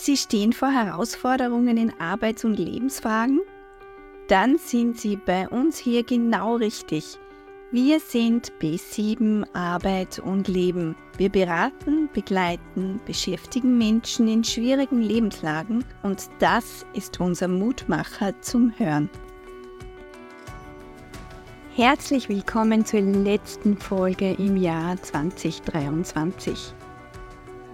Sie stehen vor Herausforderungen in Arbeits- und Lebensfragen? Dann sind Sie bei uns hier genau richtig. Wir sind B7 Arbeit und Leben. Wir beraten, begleiten, beschäftigen Menschen in schwierigen Lebenslagen und das ist unser Mutmacher zum Hören. Herzlich willkommen zur letzten Folge im Jahr 2023.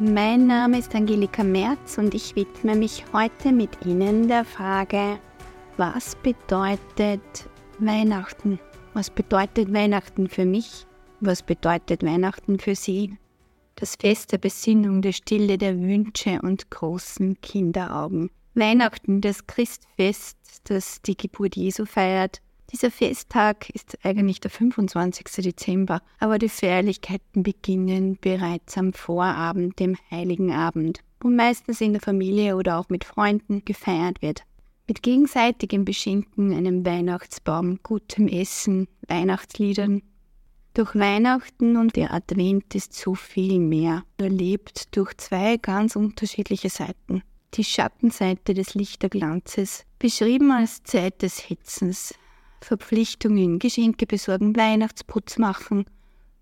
Mein Name ist Angelika Merz und ich widme mich heute mit Ihnen der Frage, was bedeutet Weihnachten? Was bedeutet Weihnachten für mich? Was bedeutet Weihnachten für Sie? Das Fest der Besinnung, der Stille der Wünsche und großen Kinderaugen. Weihnachten, das Christfest, das die Geburt Jesu feiert, dieser Festtag ist eigentlich der 25. Dezember, aber die Feierlichkeiten beginnen bereits am Vorabend, dem Heiligen Abend, wo meistens in der Familie oder auch mit Freunden gefeiert wird. Mit gegenseitigem Beschenken, einem Weihnachtsbaum, gutem Essen, Weihnachtsliedern. Durch Weihnachten und der Advent ist so viel mehr, erlebt durch zwei ganz unterschiedliche Seiten. Die Schattenseite des Lichterglanzes, beschrieben als Zeit des Hetzens, Verpflichtungen, Geschenke besorgen, Weihnachtsputz machen,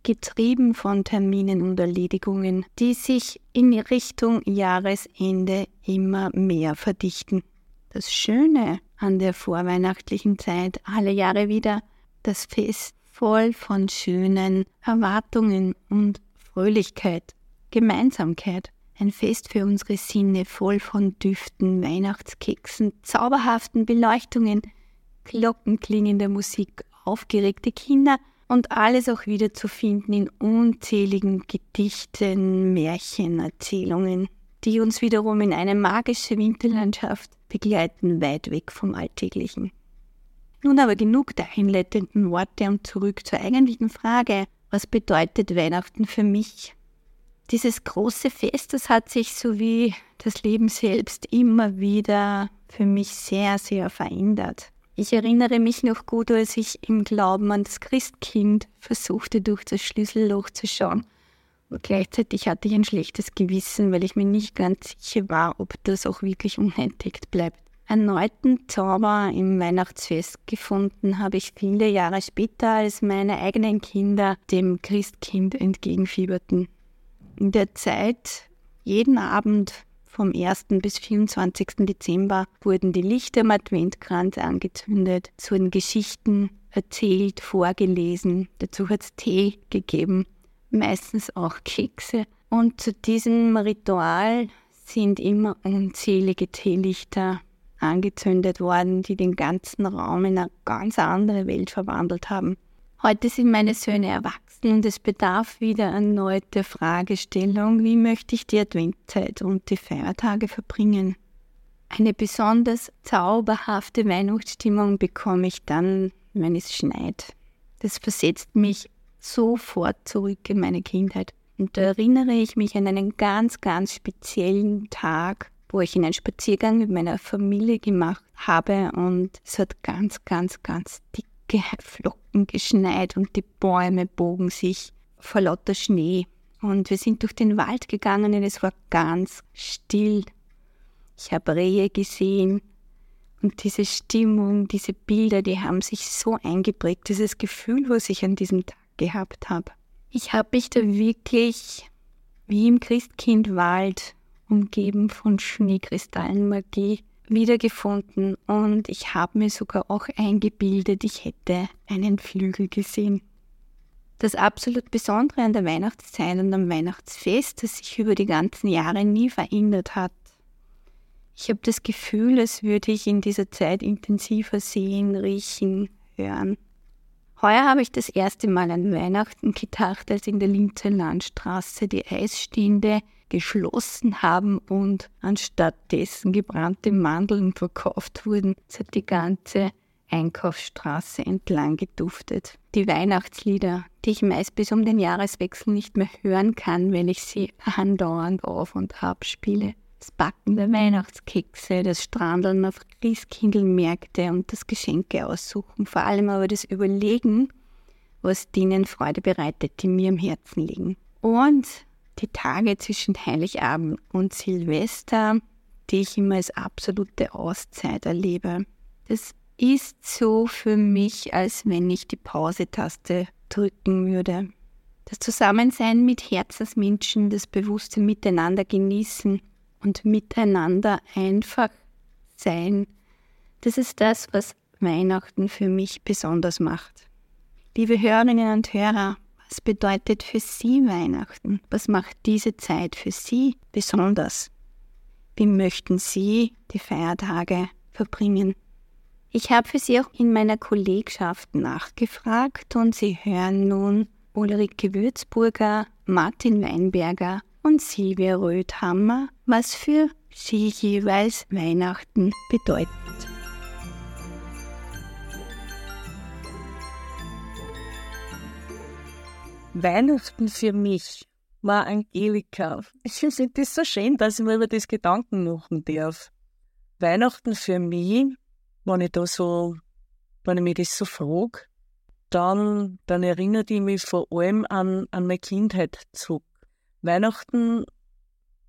getrieben von Terminen und Erledigungen, die sich in Richtung Jahresende immer mehr verdichten. Das Schöne an der vorweihnachtlichen Zeit, alle Jahre wieder, das Fest voll von schönen Erwartungen und Fröhlichkeit, Gemeinsamkeit. Ein Fest für unsere Sinne, voll von Düften, Weihnachtskeksen, zauberhaften Beleuchtungen, glockenklingende Musik, aufgeregte Kinder und alles auch wieder zu finden in unzähligen Gedichten, Märchen, Erzählungen, die uns wiederum in eine magische Winterlandschaft begleiten, weit weg vom Alltäglichen. Nun aber genug der einleitenden Worte und zurück zur eigentlichen Frage, was bedeutet Weihnachten für mich? Dieses große Fest, das hat sich so wie das Leben selbst immer wieder für mich sehr, sehr verändert. Ich erinnere mich noch gut, als ich im Glauben an das Christkind versuchte, durch das Schlüsselloch zu schauen. Und gleichzeitig hatte ich ein schlechtes Gewissen, weil ich mir nicht ganz sicher war, ob das auch wirklich unentdeckt bleibt. Erneuten Zauber im Weihnachtsfest gefunden habe ich viele Jahre später, als meine eigenen Kinder dem Christkind entgegenfieberten. In der Zeit, jeden Abend vom 1. bis 24. Dezember wurden die Lichter im Adventkranz angezündet, es wurden Geschichten erzählt, vorgelesen, dazu hat es Tee gegeben, meistens auch Kekse. Und zu diesem Ritual sind immer unzählige Teelichter angezündet worden, die den ganzen Raum in eine ganz andere Welt verwandelt haben. Heute sind meine Söhne erwachsen und es bedarf wieder erneut der Fragestellung, wie möchte ich die Adventzeit und die Feiertage verbringen. Eine besonders zauberhafte Weihnachtsstimmung bekomme ich dann, wenn es schneit. Das versetzt mich sofort zurück in meine Kindheit. Und da erinnere ich mich an einen ganz, ganz speziellen Tag, wo ich einen Spaziergang mit meiner Familie gemacht habe und es hat ganz, ganz, ganz dick Flocken geschneit und die Bäume bogen sich vor lauter Schnee. Und wir sind durch den Wald gegangen und es war ganz still. Ich habe Rehe gesehen und diese Stimmung, diese Bilder, die haben sich so eingeprägt, dieses Gefühl, was ich an diesem Tag gehabt habe. Ich habe mich da wirklich wie im Christkindwald umgeben von Schneekristallenmagie wiedergefunden und ich habe mir sogar auch eingebildet, ich hätte einen Flügel gesehen. Das absolut Besondere an der Weihnachtszeit und am Weihnachtsfest, das sich über die ganzen Jahre nie verändert hat. Ich habe das Gefühl, als würde ich in dieser Zeit intensiver sehen, riechen, hören. Heuer habe ich das erste Mal an Weihnachten gedacht, als in der Linzer Landstraße die Eisstände geschlossen haben und anstatt dessen gebrannte Mandeln verkauft wurden. Es hat die ganze Einkaufsstraße entlang geduftet. Die Weihnachtslieder, die ich meist bis um den Jahreswechsel nicht mehr hören kann, weil ich sie andauernd auf und ab spiele. Das Backen der Weihnachtskekse, das Strandeln auf Christkindlmärkte und das Geschenke aussuchen, vor allem aber das Überlegen, was denen Freude bereitet, die mir am Herzen liegen. Und die Tage zwischen Heiligabend und Silvester, die ich immer als absolute Auszeit erlebe. Das ist so für mich, als wenn ich die Pause-Taste drücken würde. Das Zusammensein mit Herzensmenschen, das bewusste Miteinander genießen und miteinander einfach sein, das ist das, was Weihnachten für mich besonders macht. Liebe Hörerinnen und Hörer, was bedeutet für Sie Weihnachten? Was macht diese Zeit für Sie besonders? Wie möchten Sie die Feiertage verbringen? Ich habe für Sie auch in meiner Kollegschaft nachgefragt und Sie hören nun Ulrike Würzburger, Martin Weinberger und Silvia Röthammer, was für sie jeweils Weihnachten bedeutet. Weihnachten für mich war Angelika. Ich finde das so schön, dass ich mir über das Gedanken machen darf. Weihnachten für mich, wenn ich da so, wenn ich mich das so frage, dann, dann erinnert ich mich vor allem an, an meine Kindheit zurück. Weihnachten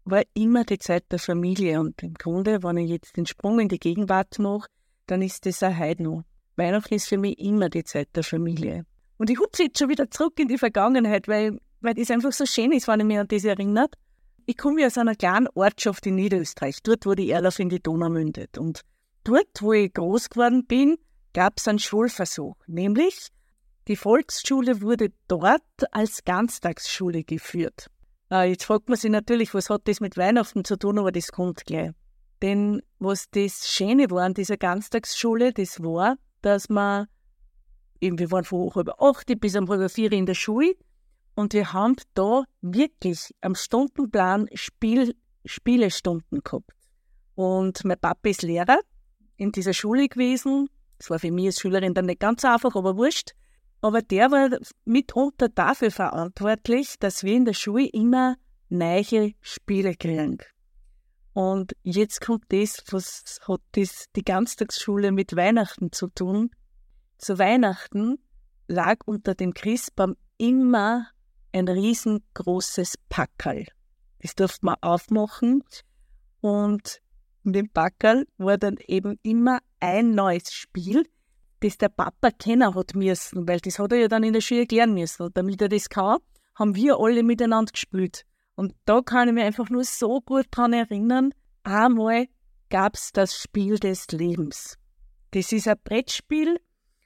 war immer die Zeit der Familie und im Grunde, wenn ich jetzt den Sprung in die Gegenwart mache, dann ist das auch heute noch. Weihnachten ist für mich immer die Zeit der Familie. Und ich hupse jetzt schon wieder zurück in die Vergangenheit, weil, weil das einfach so schön ist, wenn ich mich an das erinnert. Ich komme aus einer kleinen Ortschaft in Niederösterreich, dort, wo die Erlauf in die Donau mündet. Und dort, wo ich groß geworden bin, gab es einen Schulversuch, nämlich die Volksschule wurde dort als Ganztagsschule geführt. Äh, jetzt fragt man sich natürlich, was hat das mit Weihnachten zu tun, aber das kommt gleich. Denn was das Schöne war an dieser Ganztagsschule, das war, dass man, eben, wir waren von halb acht bis um halb vier in der Schule und wir haben da wirklich am Stundenplan Spiel, Spielestunden gehabt. Und mein Papa ist Lehrer in dieser Schule gewesen. Das war für mich als Schülerin dann nicht ganz einfach, aber wurscht. Aber der war mitunter dafür verantwortlich, dass wir in der Schule immer neue Spiele kriegen. Und jetzt kommt das, was hat das die Ganztagsschule mit Weihnachten zu tun. Zu Weihnachten lag unter dem Christbaum immer ein riesengroßes Packerl. Das durfte man aufmachen und in dem Packerl war dann eben immer ein neues Spiel, das der Papa kennen hat müssen, weil das hat er ja dann in der Schule erklären müssen. Und damit er das kann, haben wir alle miteinander gespielt. Und da kann ich mich einfach nur so gut dran erinnern, einmal gab es das Spiel des Lebens. Das ist ein Brettspiel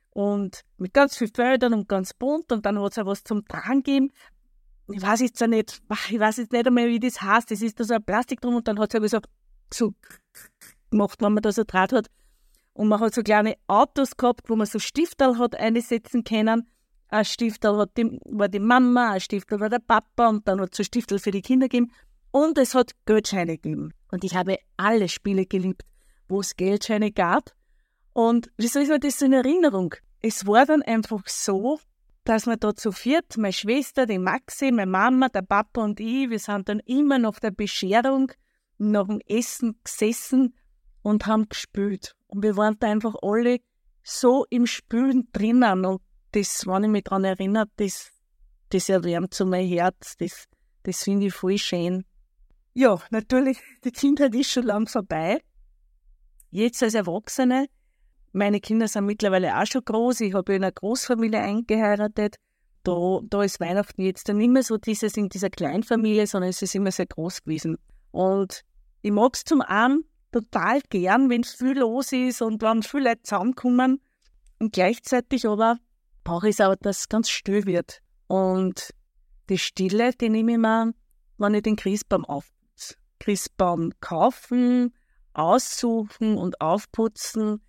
und mit ganz vielen Feldern und ganz bunt und dann hat es auch was zum Tragen gegeben. Ich weiß jetzt auch nicht, ich weiß jetzt nicht einmal, wie das heißt. Das ist da so ein Plastik drum und dann hat es so, so gemacht, wenn man da so Draht hat. Und man hat so kleine Autos gehabt, wo man so Stifterl hat einsetzen können. Ein Stifterl hat die, war die Mama, ein Stifterl war der Papa und dann hat es so Stifterl für die Kinder gegeben. Und es hat Geldscheine gegeben. Und ich habe alle Spiele geliebt, wo es Geldscheine gab. Und wieso ist mir das so in Erinnerung? Es war dann einfach so, dass wir da zu viert, meine Schwester, die Maxi, meine Mama, der Papa und ich, wir sind dann immer nach der Bescherung, nach dem Essen gesessen und haben gespielt. Und wir waren da einfach alle so im Spülen drinnen. Und das, wenn ich mich daran erinnere, das, das erwärmt so mein Herz. Das, das finde ich voll schön. Ja, natürlich, die Kindheit ist schon lang vorbei. Jetzt als Erwachsene, meine Kinder sind mittlerweile auch schon groß. Ich habe in einer Großfamilie eingeheiratet. Da, da ist Weihnachten jetzt dann nicht mehr so dieses in dieser Kleinfamilie, sondern es ist immer sehr groß gewesen. Und ich mag es zum einen, total gern, wenn viel los ist und wenn viele Leute zusammenkommen. Und gleichzeitig aber brauche ich es auch, dass es ganz still wird. Und die Stille, die nehme ich mir, wenn ich den Christbaum aufputze. Christbaum kaufen, aussuchen und aufputzen,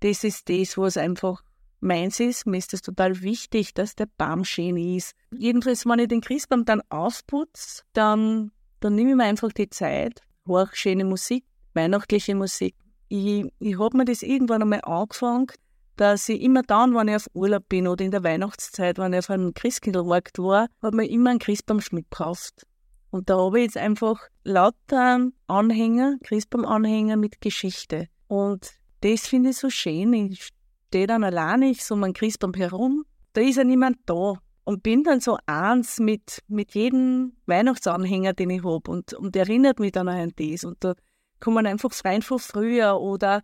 das ist das, was einfach meins ist. Mir ist es total wichtig, dass der Baum schön ist. Jedenfalls, wenn ich den Christbaum dann aufputze, dann, dann nehme ich mir einfach die Zeit, höre schöne Musik, weihnachtliche Musik. Ich, ich habe mir das irgendwann einmal angefangen, dass ich immer dann, wenn ich auf Urlaub bin oder in der Weihnachtszeit, wenn ich auf einem Christkindlmarkt war, habe mir immer einen Christbaumschmidt gekauft. Und da habe ich jetzt einfach lauter Anhänger, Christbaumanhänger mit Geschichte. Und das finde ich so schön. Ich stehe dann alleine, ich so um einen Christbaum herum, da ist ja niemand da. Und bin dann so eins mit, mit jedem Weihnachtsanhänger, den ich habe und, und erinnert mich dann an das. Und da kommen einfach rein von früher oder,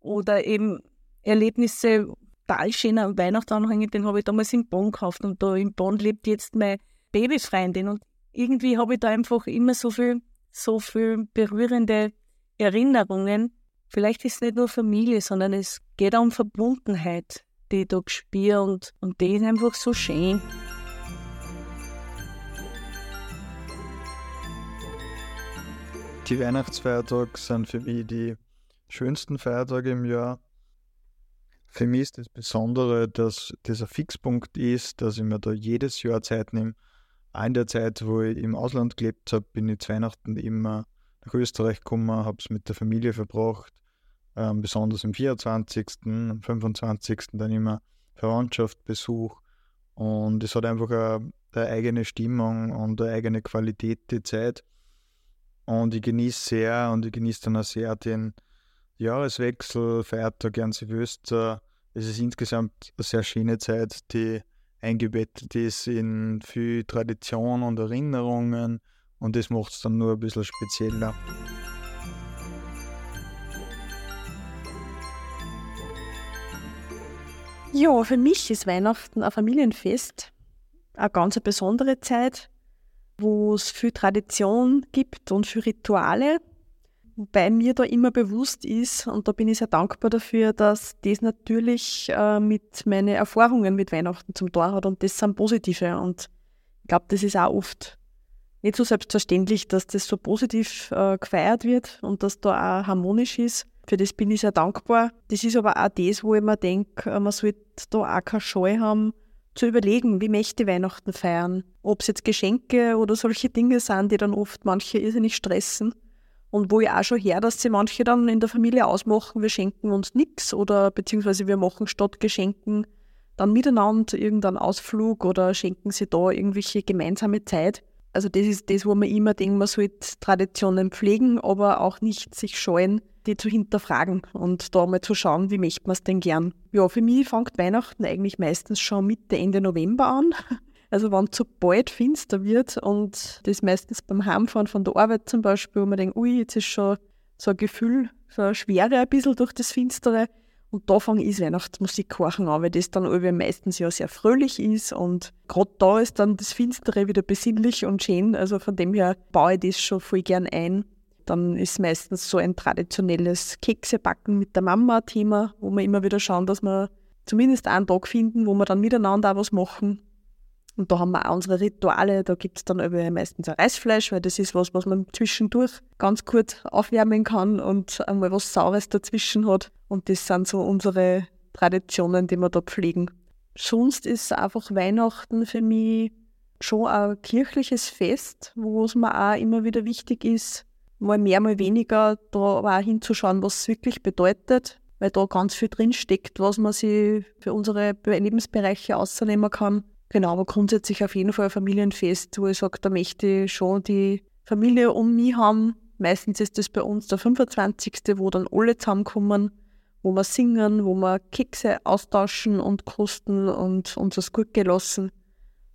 oder eben Erlebnisse, total schöner Weihnachtsanhänger, den habe ich damals in Bonn gekauft und da in Bonn lebt jetzt meine Babyfreundin und irgendwie habe ich da einfach immer so viel, so viel berührende Erinnerungen. Vielleicht ist es nicht nur Familie, sondern es geht auch um Verbundenheit, die ich da spüre und, und die ist einfach so schön. Die Weihnachtsfeiertage sind für mich die schönsten Feiertage im Jahr. Für mich ist das Besondere, dass das ein Fixpunkt ist, dass ich mir da jedes Jahr Zeit nehme. Auch in der Zeit, wo ich im Ausland gelebt habe, bin ich zu Weihnachten immer nach Österreich gekommen, habe es mit der Familie verbracht, ähm, besonders am 24., am 25. dann immer Verwandtschaft, Besuch. Und es hat einfach eine, eine eigene Stimmung und eine eigene Qualität, die Zeit. Und ich genieße sehr und ich genieße dann auch sehr den, Jahreswechsel, Feiertag an Silvester. Es ist insgesamt eine sehr schöne Zeit, die eingebettet ist in viel Tradition und Erinnerungen und das macht es dann nur ein bisschen spezieller. Ja, für mich ist Weihnachten ein Familienfest, eine ganz besondere Zeit, wo es viel Tradition gibt und viel Rituale Wobei mir da immer bewusst ist, und da bin ich sehr dankbar dafür, dass das natürlich äh, mit meinen Erfahrungen mit Weihnachten zum Tor hat und das sind positive. Und ich glaube, das ist auch oft nicht so selbstverständlich, dass das so positiv äh, gefeiert wird und dass da auch harmonisch ist. Für das bin ich sehr dankbar. Das ist aber auch das, wo ich mir denke, äh, man sollte da auch keine Scheu haben, zu überlegen, wie möchte ich Weihnachten feiern. Ob es jetzt Geschenke oder solche Dinge sind, die dann oft manche irrsinnig stressen. Und wo ich auch schon her, dass sie manche dann in der Familie ausmachen, wir schenken uns nichts oder beziehungsweise wir machen statt Geschenken dann miteinander irgendeinen Ausflug oder schenken sie da irgendwelche gemeinsame Zeit. Also das ist das, wo man immer denkt, man sollte Traditionen pflegen, aber auch nicht sich scheuen, die zu hinterfragen und da mal zu schauen, wie möchte man es denn gern. Ja, für mich fängt Weihnachten eigentlich meistens schon Mitte, Ende November an. Also wenn es zu bald finster wird und das meistens beim Heimfahren von der Arbeit zum Beispiel, wo man denkt, ui, jetzt ist schon so ein Gefühl, so eine Schwere ein bisschen durch das Finstere. Und da fange ich Weihnachtsmusik kochen an, weil das dann meistens ja sehr fröhlich ist und gerade da ist dann das Finstere wieder besinnlich und schön. Also von dem her baue ich das schon voll gern ein. Dann ist meistens so ein traditionelles Keksebacken mit der Mama Thema, wo wir immer wieder schauen, dass wir zumindest einen Tag finden, wo wir dann miteinander auch was machen. Und da haben wir auch unsere Rituale. Da gibt es dann meistens ein Reisfleisch, weil das ist was, was man zwischendurch ganz kurz aufwärmen kann und einmal was Saures dazwischen hat. Und das sind so unsere Traditionen, die wir da pflegen. Sonst ist einfach Weihnachten für mich schon ein kirchliches Fest, wo es mir auch immer wieder wichtig ist, mal mehr, mal weniger, da auch hinzuschauen, was es wirklich bedeutet, weil da ganz viel drinsteckt, was man sich für unsere Lebensbereiche ausnehmen kann. Genau, aber grundsätzlich auf jeden Fall ein Familienfest, wo ich sage, da möchte ich schon die Familie um mich haben. Meistens ist das bei uns der 25., wo dann alle zusammenkommen, wo wir singen, wo wir Kekse austauschen und kosten und uns das gut gelassen.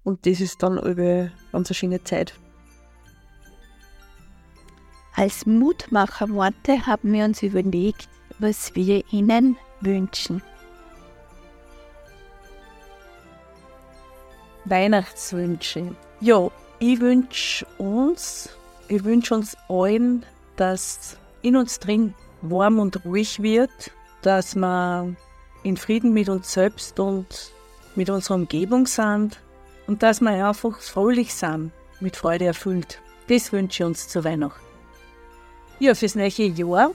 Und das ist dann über ganz eine schöne Zeit. Als Mutmacherworte haben wir uns überlegt, was wir Ihnen wünschen. Weihnachtswünsche. Ja, ich wünsche uns, ich wünsche uns allen, dass in uns drin warm und ruhig wird, dass wir in Frieden mit uns selbst und mit unserer Umgebung sind und dass wir einfach fröhlich sind, mit Freude erfüllt. Das wünsche ich uns zu Weihnachten. Ja, fürs neue Jahr.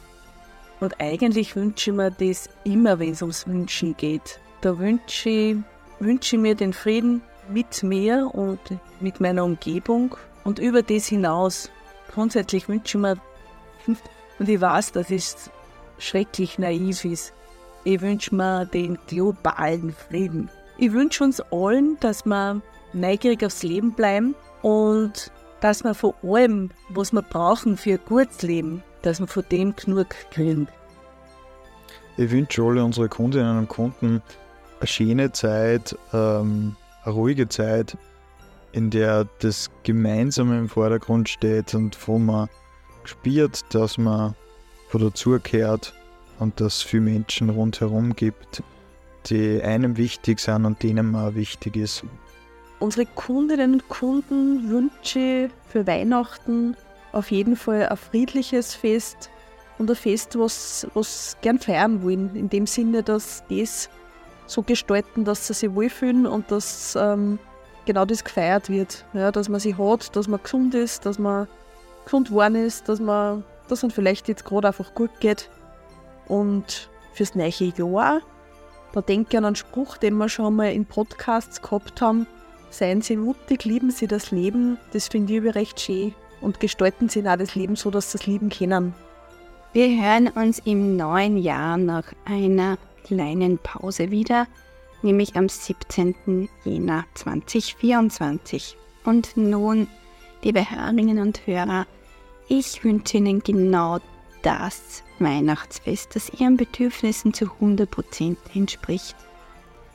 Und eigentlich wünsche ich mir das immer, wenn es ums Wünschen geht. Da wünsche ich, wünsche ich mir den Frieden mit mir und mit meiner Umgebung und über das hinaus. Grundsätzlich wünsche ich mir, und ich weiß, dass es schrecklich naiv ist, ich wünsche mir den globalen Frieden. Ich wünsche uns allen, dass wir neugierig aufs Leben bleiben und dass wir vor allem, was wir brauchen für ein gutes Leben, dass wir von dem genug kriegen. Ich wünsche alle unsere Kundinnen und Kunden eine schöne Zeit, ähm, eine ruhige Zeit, in der das Gemeinsame im Vordergrund steht und wo man spürt, dass man wo dazugehört und dass es viele Menschen rundherum gibt, die einem wichtig sind und denen man wichtig ist. Unsere Kundinnen und Kunden wünsche für Weihnachten auf jeden Fall ein friedliches Fest und ein Fest, was, was gern feiern wollen. In dem Sinne, dass das so gestalten, dass sie sich wohlfühlen und dass ähm, genau das gefeiert wird. Ja, dass man sie hat, dass man gesund ist, dass man gesund geworden ist, dass man dass man vielleicht jetzt gerade einfach gut geht. Und fürs neue Jahr, da denke ich an einen Spruch, den wir schon mal in Podcasts gehabt haben. Seien Sie mutig, lieben Sie das Leben. Das finde ich über recht schön. Und gestalten Sie auch das Leben so, dass Sie das Leben kennen. Wir hören uns im neuen Jahr nach einer kleinen Pause wieder, nämlich am 17. Jänner 2024. Und nun, liebe Hörerinnen und Hörer, ich wünsche Ihnen genau das Weihnachtsfest, das Ihren Bedürfnissen zu 100% entspricht.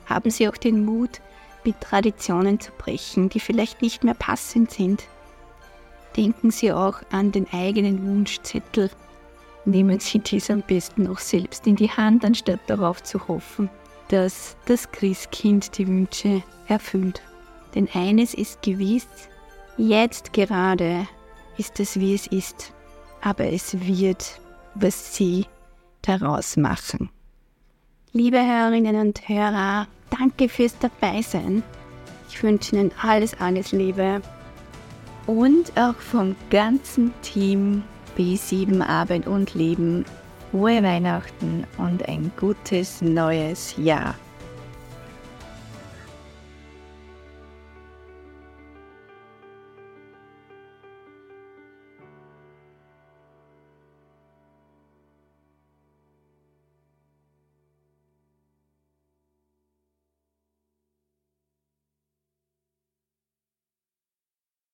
Haben Sie auch den Mut, mit Traditionen zu brechen, die vielleicht nicht mehr passend sind. Denken Sie auch an den eigenen Wunschzettel nehmen Sie dies am besten noch selbst in die Hand, anstatt darauf zu hoffen, dass das Christkind die Wünsche erfüllt. Denn eines ist gewiss, jetzt gerade ist es wie es ist, aber es wird, was Sie daraus machen. Liebe Hörerinnen und Hörer, danke fürs Dabeisein. Ich wünsche Ihnen alles, alles Liebe und auch vom ganzen Team B7 Arbeit und Leben, frohe Weihnachten und ein gutes neues Jahr.